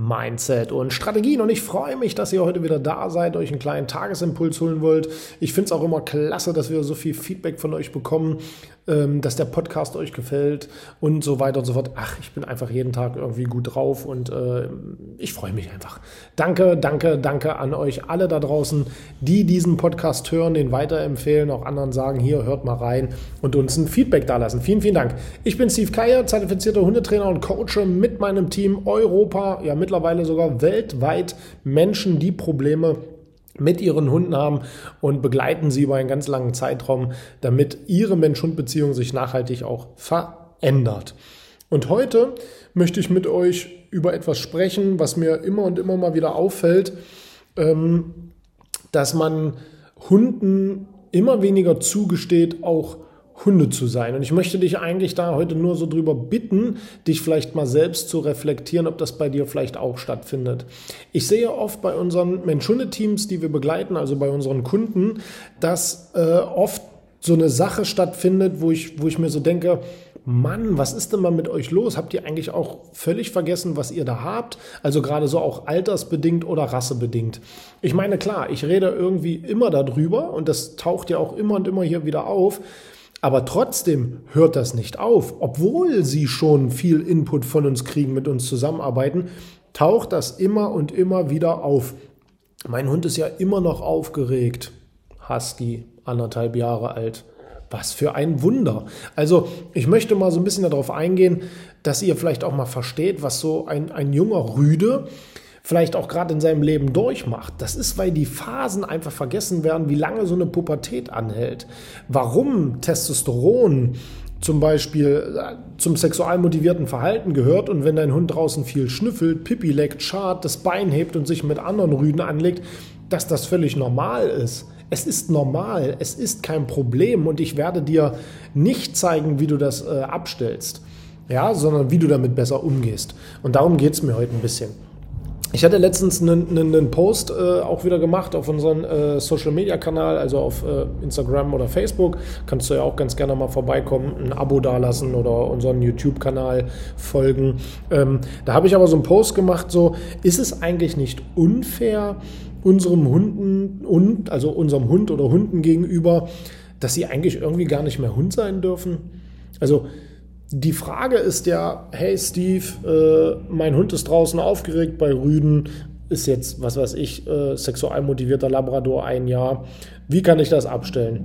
Mindset und Strategien. Und ich freue mich, dass ihr heute wieder da seid, euch einen kleinen Tagesimpuls holen wollt. Ich finde es auch immer klasse, dass wir so viel Feedback von euch bekommen, ähm, dass der Podcast euch gefällt und so weiter und so fort. Ach, ich bin einfach jeden Tag irgendwie gut drauf und äh, ich freue mich einfach. Danke, danke, danke an euch alle da draußen, die diesen Podcast hören, den weiterempfehlen, auch anderen sagen, hier hört mal rein und uns ein Feedback dalassen. Vielen, vielen Dank. Ich bin Steve Keier, zertifizierter Hundetrainer und Coach mit meinem Team Europa, ja mittlerweile sogar weltweit Menschen, die Probleme mit ihren Hunden haben und begleiten sie über einen ganz langen Zeitraum, damit ihre Mensch-Hund-Beziehung sich nachhaltig auch verändert. Und heute möchte ich mit euch über etwas sprechen, was mir immer und immer mal wieder auffällt, ähm, dass man Hunden immer weniger zugesteht, auch Hunde zu sein. Und ich möchte dich eigentlich da heute nur so drüber bitten, dich vielleicht mal selbst zu reflektieren, ob das bei dir vielleicht auch stattfindet. Ich sehe oft bei unseren Mensch-Hunde-Teams, die wir begleiten, also bei unseren Kunden, dass äh, oft so eine Sache stattfindet, wo ich, wo ich mir so denke, Mann, was ist denn mal mit euch los? Habt ihr eigentlich auch völlig vergessen, was ihr da habt? Also gerade so auch altersbedingt oder rassebedingt. Ich meine, klar, ich rede irgendwie immer darüber und das taucht ja auch immer und immer hier wieder auf. Aber trotzdem hört das nicht auf. Obwohl sie schon viel Input von uns kriegen, mit uns zusammenarbeiten, taucht das immer und immer wieder auf. Mein Hund ist ja immer noch aufgeregt. Husky, anderthalb Jahre alt. Was für ein Wunder. Also ich möchte mal so ein bisschen darauf eingehen, dass ihr vielleicht auch mal versteht, was so ein, ein junger Rüde vielleicht auch gerade in seinem Leben durchmacht. Das ist, weil die Phasen einfach vergessen werden, wie lange so eine Pubertät anhält. Warum Testosteron zum Beispiel äh, zum sexual motivierten Verhalten gehört und wenn dein Hund draußen viel schnüffelt, Pipi leckt, schart, das Bein hebt und sich mit anderen Rüden anlegt, dass das völlig normal ist. Es ist normal, es ist kein Problem und ich werde dir nicht zeigen, wie du das äh, abstellst, ja, sondern wie du damit besser umgehst. Und darum geht es mir heute ein bisschen. Ich hatte letztens einen, einen Post äh, auch wieder gemacht auf unserem äh, Social Media Kanal, also auf äh, Instagram oder Facebook. Kannst du ja auch ganz gerne mal vorbeikommen, ein Abo dalassen oder unseren YouTube-Kanal folgen. Ähm, da habe ich aber so einen Post gemacht, so ist es eigentlich nicht unfair unserem Hunden und also unserem Hund oder Hunden gegenüber, dass sie eigentlich irgendwie gar nicht mehr Hund sein dürfen? Also die Frage ist ja, hey Steve, äh, mein Hund ist draußen aufgeregt bei Rüden, ist jetzt, was weiß ich, äh, sexual motivierter Labrador ein Jahr. Wie kann ich das abstellen?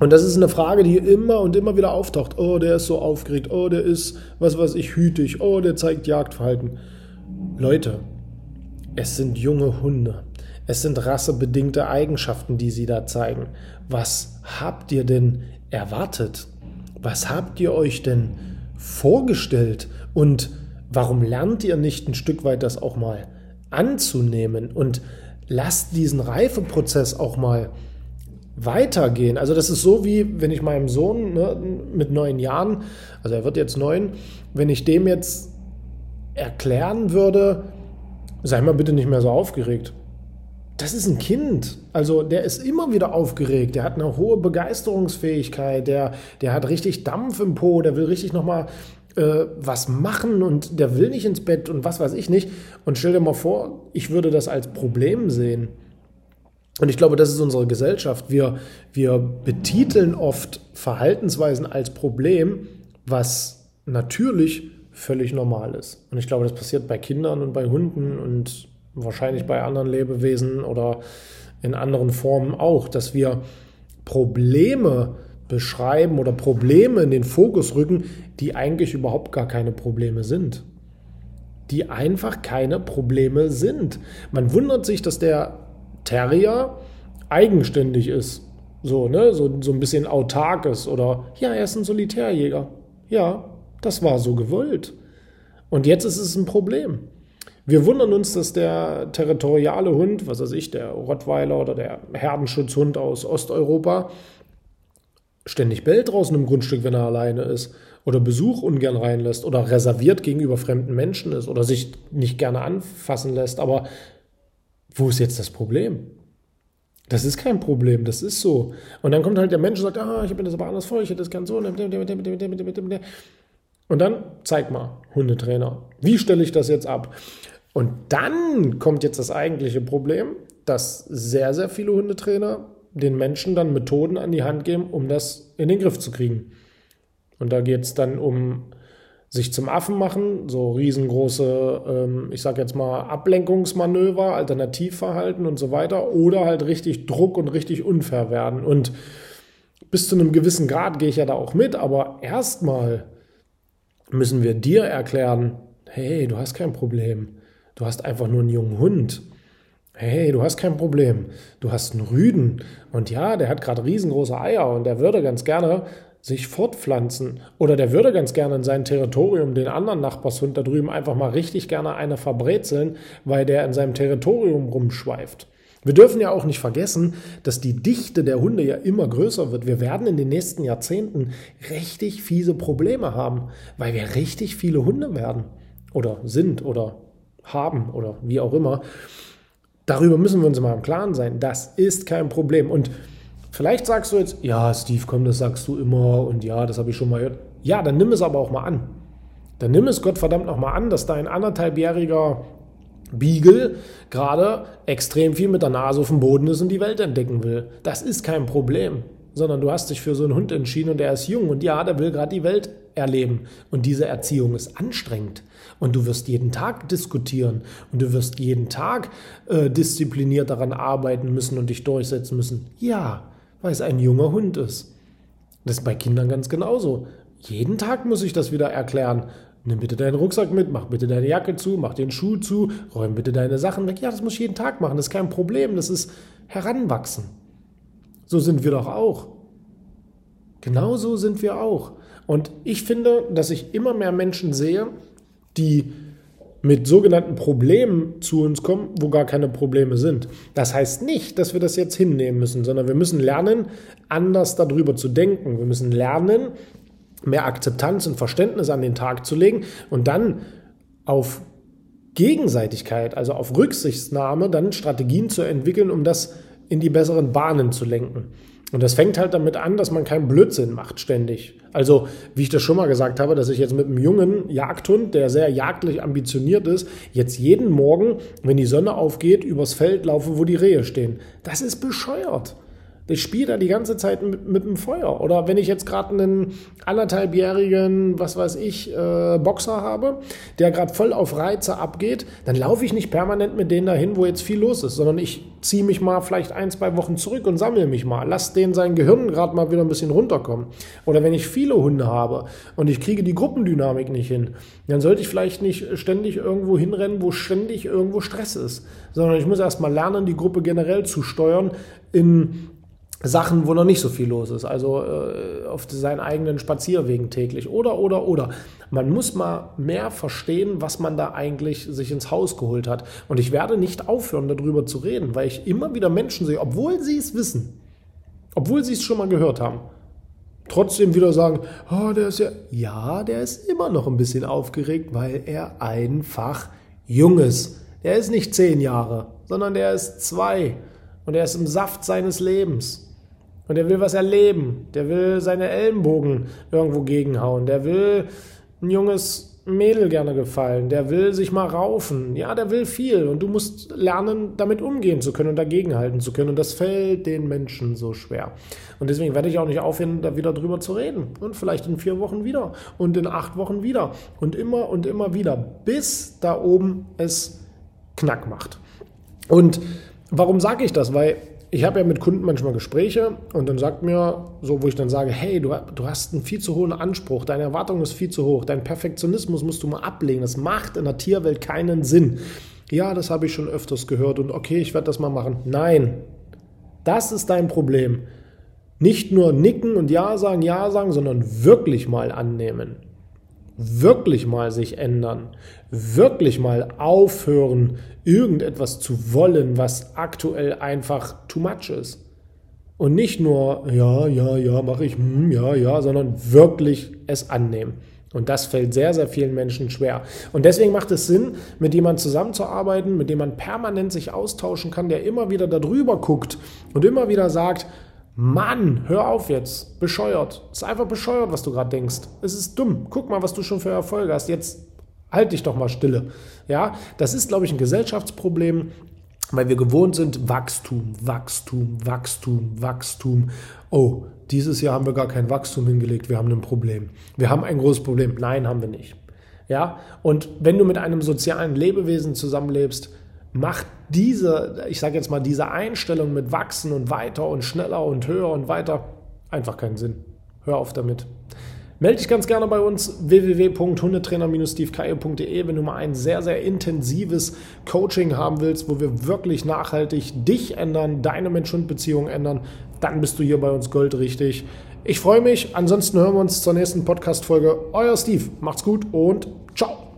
Und das ist eine Frage, die immer und immer wieder auftaucht. Oh, der ist so aufgeregt. Oh, der ist, was weiß ich, hütig. Oh, der zeigt Jagdverhalten. Leute, es sind junge Hunde. Es sind rassebedingte Eigenschaften, die sie da zeigen. Was habt ihr denn erwartet? Was habt ihr euch denn vorgestellt? Und warum lernt ihr nicht ein Stück weit das auch mal anzunehmen? Und lasst diesen Reifeprozess auch mal weitergehen. Also das ist so wie, wenn ich meinem Sohn ne, mit neun Jahren, also er wird jetzt neun, wenn ich dem jetzt erklären würde, sei mal bitte nicht mehr so aufgeregt das ist ein Kind. Also der ist immer wieder aufgeregt, der hat eine hohe Begeisterungsfähigkeit, der, der hat richtig Dampf im Po, der will richtig nochmal äh, was machen und der will nicht ins Bett und was weiß ich nicht. Und stell dir mal vor, ich würde das als Problem sehen. Und ich glaube, das ist unsere Gesellschaft. Wir, wir betiteln oft Verhaltensweisen als Problem, was natürlich völlig normal ist. Und ich glaube, das passiert bei Kindern und bei Hunden und wahrscheinlich bei anderen Lebewesen oder in anderen Formen auch, dass wir Probleme beschreiben oder Probleme in den Fokus rücken, die eigentlich überhaupt gar keine Probleme sind. Die einfach keine Probleme sind. Man wundert sich, dass der Terrier eigenständig ist. So, ne? So, so ein bisschen autark ist. Oder ja, er ist ein Solitärjäger. Ja, das war so gewollt. Und jetzt ist es ein Problem. Wir wundern uns, dass der territoriale Hund, was weiß ich, der Rottweiler oder der Herdenschutzhund aus Osteuropa, ständig bellt draußen im Grundstück, wenn er alleine ist oder Besuch ungern reinlässt oder reserviert gegenüber fremden Menschen ist oder sich nicht gerne anfassen lässt. Aber wo ist jetzt das Problem? Das ist kein Problem, das ist so. Und dann kommt halt der Mensch und sagt, ah, ich habe das aber anders vor, ich hätte das gern so. Und dann zeig mal, Hundetrainer, wie stelle ich das jetzt ab? Und dann kommt jetzt das eigentliche Problem, dass sehr, sehr viele Hundetrainer den Menschen dann Methoden an die Hand geben, um das in den Griff zu kriegen. Und da geht es dann um sich zum Affen machen, so riesengroße, ähm, ich sag jetzt mal, Ablenkungsmanöver, Alternativverhalten und so weiter, oder halt richtig Druck und richtig unfair werden. Und bis zu einem gewissen Grad gehe ich ja da auch mit, aber erstmal müssen wir dir erklären, hey, du hast kein Problem. Du hast einfach nur einen jungen Hund. Hey, du hast kein Problem. Du hast einen Rüden. Und ja, der hat gerade riesengroße Eier und der würde ganz gerne sich fortpflanzen. Oder der würde ganz gerne in sein Territorium den anderen Nachbarshund da drüben einfach mal richtig gerne eine verbrezeln, weil der in seinem Territorium rumschweift. Wir dürfen ja auch nicht vergessen, dass die Dichte der Hunde ja immer größer wird. Wir werden in den nächsten Jahrzehnten richtig fiese Probleme haben, weil wir richtig viele Hunde werden oder sind oder haben oder wie auch immer. Darüber müssen wir uns mal im Klaren sein. Das ist kein Problem. Und vielleicht sagst du jetzt, ja, Steve, komm, das sagst du immer und ja, das habe ich schon mal gehört. Ja, dann nimm es aber auch mal an. Dann nimm es Gottverdammt noch mal an, dass dein anderthalbjähriger Beagle gerade extrem viel mit der Nase auf dem Boden ist und die Welt entdecken will. Das ist kein Problem, sondern du hast dich für so einen Hund entschieden und der ist jung und ja, der will gerade die Welt erleben. Und diese Erziehung ist anstrengend. Und du wirst jeden Tag diskutieren und du wirst jeden Tag äh, diszipliniert daran arbeiten müssen und dich durchsetzen müssen. Ja, weil es ein junger Hund ist. Das ist bei Kindern ganz genauso. Jeden Tag muss ich das wieder erklären. Nimm bitte deinen Rucksack mit, mach bitte deine Jacke zu, mach den Schuh zu, räum bitte deine Sachen weg. Ja, das muss ich jeden Tag machen, das ist kein Problem, das ist Heranwachsen. So sind wir doch auch. Genauso sind wir auch. Und ich finde, dass ich immer mehr Menschen sehe, die mit sogenannten Problemen zu uns kommen, wo gar keine Probleme sind. Das heißt nicht, dass wir das jetzt hinnehmen müssen, sondern wir müssen lernen, anders darüber zu denken. Wir müssen lernen, mehr Akzeptanz und Verständnis an den Tag zu legen und dann auf Gegenseitigkeit, also auf Rücksichtnahme, dann Strategien zu entwickeln, um das in die besseren Bahnen zu lenken. Und das fängt halt damit an, dass man keinen Blödsinn macht ständig. Also, wie ich das schon mal gesagt habe, dass ich jetzt mit einem jungen Jagdhund, der sehr jagdlich ambitioniert ist, jetzt jeden Morgen, wenn die Sonne aufgeht, übers Feld laufe, wo die Rehe stehen. Das ist bescheuert. Ich spiele da die ganze Zeit mit, mit dem Feuer. Oder wenn ich jetzt gerade einen anderthalbjährigen, was weiß ich, äh, Boxer habe, der gerade voll auf Reize abgeht, dann laufe ich nicht permanent mit denen dahin, wo jetzt viel los ist, sondern ich ziehe mich mal vielleicht ein, zwei Wochen zurück und sammle mich mal. Lass den sein Gehirn gerade mal wieder ein bisschen runterkommen. Oder wenn ich viele Hunde habe und ich kriege die Gruppendynamik nicht hin, dann sollte ich vielleicht nicht ständig irgendwo hinrennen, wo ständig irgendwo Stress ist, sondern ich muss erst mal lernen, die Gruppe generell zu steuern in Sachen, wo noch nicht so viel los ist, also äh, auf seinen eigenen Spazierwegen täglich oder, oder, oder. Man muss mal mehr verstehen, was man da eigentlich sich ins Haus geholt hat. Und ich werde nicht aufhören, darüber zu reden, weil ich immer wieder Menschen sehe, obwohl sie es wissen, obwohl sie es schon mal gehört haben, trotzdem wieder sagen, oh, der ist ja, ja, der ist immer noch ein bisschen aufgeregt, weil er einfach jung ist. Der ist nicht zehn Jahre, sondern der ist zwei und er ist im Saft seines Lebens. Und der will was erleben. Der will seine Ellenbogen irgendwo gegenhauen. Der will ein junges Mädel gerne gefallen. Der will sich mal raufen. Ja, der will viel. Und du musst lernen, damit umgehen zu können und dagegenhalten zu können. Und das fällt den Menschen so schwer. Und deswegen werde ich auch nicht aufhören, da wieder drüber zu reden. Und vielleicht in vier Wochen wieder. Und in acht Wochen wieder. Und immer und immer wieder. Bis da oben es Knack macht. Und warum sage ich das? Weil ich habe ja mit Kunden manchmal Gespräche und dann sagt mir so, wo ich dann sage, hey, du, du hast einen viel zu hohen Anspruch, deine Erwartung ist viel zu hoch, dein Perfektionismus musst du mal ablegen, das macht in der Tierwelt keinen Sinn. Ja, das habe ich schon öfters gehört und okay, ich werde das mal machen. Nein, das ist dein Problem. Nicht nur nicken und Ja sagen, Ja sagen, sondern wirklich mal annehmen. Wirklich mal sich ändern. Wirklich mal aufhören, irgendetwas zu wollen, was aktuell einfach too much ist. Und nicht nur, ja, ja, ja, mache ich, hm, ja, ja, sondern wirklich es annehmen. Und das fällt sehr, sehr vielen Menschen schwer. Und deswegen macht es Sinn, mit jemandem zusammenzuarbeiten, mit dem man permanent sich austauschen kann, der immer wieder darüber guckt und immer wieder sagt, Mann, hör auf jetzt. Bescheuert. Es ist einfach bescheuert, was du gerade denkst. Es ist dumm. Guck mal, was du schon für Erfolge hast. Jetzt halt dich doch mal stille. Ja, das ist, glaube ich, ein Gesellschaftsproblem, weil wir gewohnt sind, Wachstum, Wachstum, Wachstum, Wachstum. Oh, dieses Jahr haben wir gar kein Wachstum hingelegt. Wir haben ein Problem. Wir haben ein großes Problem. Nein, haben wir nicht. Ja, und wenn du mit einem sozialen Lebewesen zusammenlebst, macht diese, ich sage jetzt mal, diese Einstellung mit wachsen und weiter und schneller und höher und weiter einfach keinen Sinn. Hör auf damit. Melde dich ganz gerne bei uns www.hundetrainer-stevekeier.de, wenn du mal ein sehr, sehr intensives Coaching haben willst, wo wir wirklich nachhaltig dich ändern, deine Mensch-Hund-Beziehung ändern, dann bist du hier bei uns goldrichtig. Ich freue mich. Ansonsten hören wir uns zur nächsten Podcast-Folge. Euer Steve. Macht's gut und ciao.